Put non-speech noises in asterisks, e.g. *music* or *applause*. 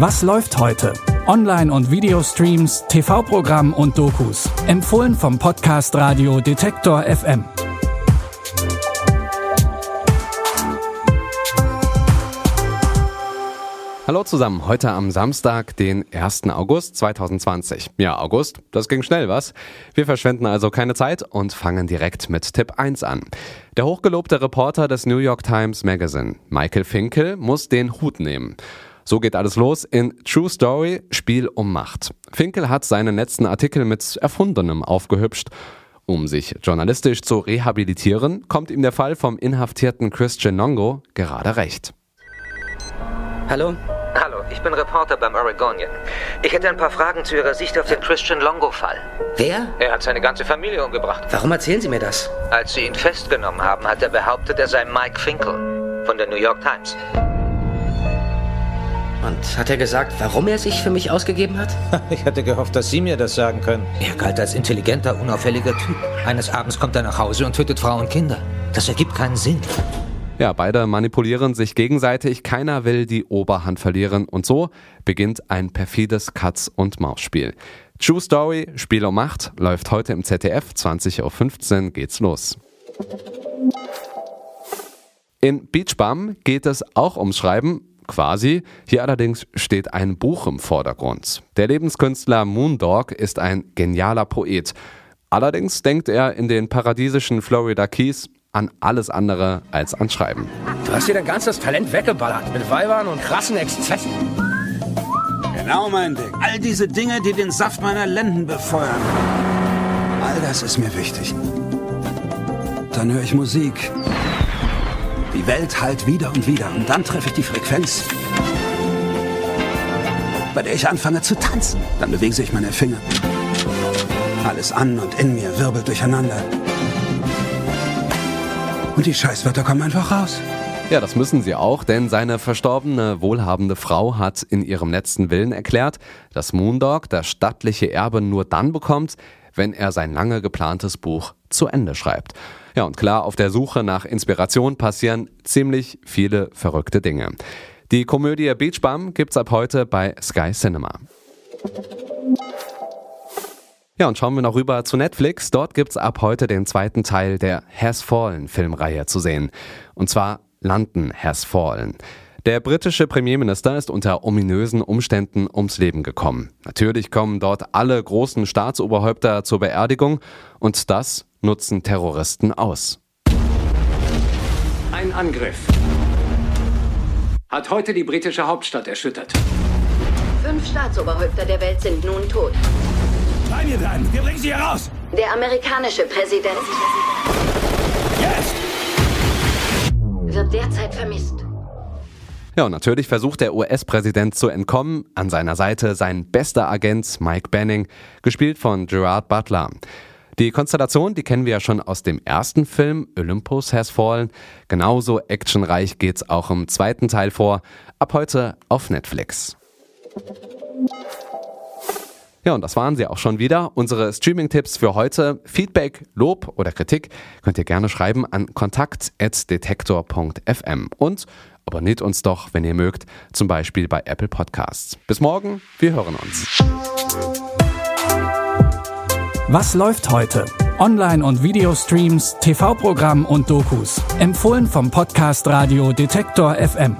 Was läuft heute? Online- und Videostreams, TV-Programm und Dokus. Empfohlen vom Podcast Radio Detektor FM. Hallo zusammen, heute am Samstag, den 1. August 2020. Ja, August, das ging schnell, was? Wir verschwenden also keine Zeit und fangen direkt mit Tipp 1 an. Der hochgelobte Reporter des New York Times Magazine, Michael Finkel, muss den Hut nehmen. So geht alles los in True Story, Spiel um Macht. Finkel hat seinen letzten Artikel mit Erfundenem aufgehübscht. Um sich journalistisch zu rehabilitieren, kommt ihm der Fall vom inhaftierten Christian Nongo gerade recht. Hallo? Hallo, ich bin Reporter beim Oregonian. Ich hätte ein paar Fragen zu Ihrer Sicht auf den Christian Longo-Fall. Wer? Er hat seine ganze Familie umgebracht. Warum erzählen Sie mir das? Als Sie ihn festgenommen haben, hat er behauptet, er sei Mike Finkel von der New York Times. Und hat er gesagt, warum er sich für mich ausgegeben hat? *laughs* Ich hatte gehofft, dass Sie mir das sagen können. Er galt als intelligenter, unauffälliger Typ. Eines Abends kommt er nach Hause und tötet Frau und Kinder. Das ergibt keinen Sinn. Ja, beide manipulieren sich gegenseitig, keiner will die Oberhand verlieren und so beginnt ein perfides Katz- und Maus-Spiel. True Story, Spiel um Macht, läuft heute im ZDF, 20.15 Uhr geht's los. In Beach Bum geht es auch ums Schreiben, quasi. Hier allerdings steht ein Buch im Vordergrund. Der Lebenskünstler Moondog ist ein genialer Poet. Allerdings denkt er in den paradiesischen Florida Keys an alles andere als an Schreiben. Du hast dir dein ganzes Talent weggeballert mit Weibern und krassen Exzessen. Genau mein Ding. All diese Dinge, die den Saft meiner Lenden befeuern. All das ist mir wichtig. Dann höre ich Musik. Die Welt halt wieder und wieder. Und dann treffe ich die Frequenz, bei der ich anfange zu tanzen. Dann bewegen sich meine Finger. Alles an und in mir wirbelt durcheinander. Und die Scheißwörter kommen einfach raus. Ja, das müssen sie auch, denn seine verstorbene, wohlhabende Frau hat in ihrem letzten Willen erklärt, dass Moondog das stattliche Erbe nur dann bekommt, wenn er sein lange geplantes Buch zu Ende schreibt. Ja, und klar, auf der Suche nach Inspiration passieren ziemlich viele verrückte Dinge. Die Komödie Beach Bum gibt's ab heute bei Sky Cinema. Ja, und schauen wir noch rüber zu Netflix. Dort gibt's ab heute den zweiten Teil der Has Fallen Filmreihe zu sehen. Und zwar London Has Fallen. Der britische Premierminister ist unter ominösen Umständen ums Leben gekommen. Natürlich kommen dort alle großen Staatsoberhäupter zur Beerdigung und das nutzen Terroristen aus. Ein Angriff hat heute die britische Hauptstadt erschüttert. Fünf Staatsoberhäupter der Welt sind nun tot. Bei mir bleiben, wir bringen sie hier raus. Der amerikanische Präsident Jetzt! wird derzeit vermisst. Ja, und natürlich versucht der US-Präsident zu entkommen. An seiner Seite sein bester Agent Mike Banning, gespielt von Gerard Butler. Die Konstellation, die kennen wir ja schon aus dem ersten Film, Olympus Has Fallen. Genauso actionreich geht's auch im zweiten Teil vor. Ab heute auf Netflix. Ja, und das waren sie auch schon wieder. Unsere Streaming-Tipps für heute. Feedback, Lob oder Kritik könnt ihr gerne schreiben an kontakt.detektor.fm. Und abonniert uns doch, wenn ihr mögt, zum Beispiel bei Apple Podcasts. Bis morgen, wir hören uns. Was läuft heute? Online- und Videostreams, TV-Programm und Dokus. Empfohlen vom Podcast Radio Detektor FM.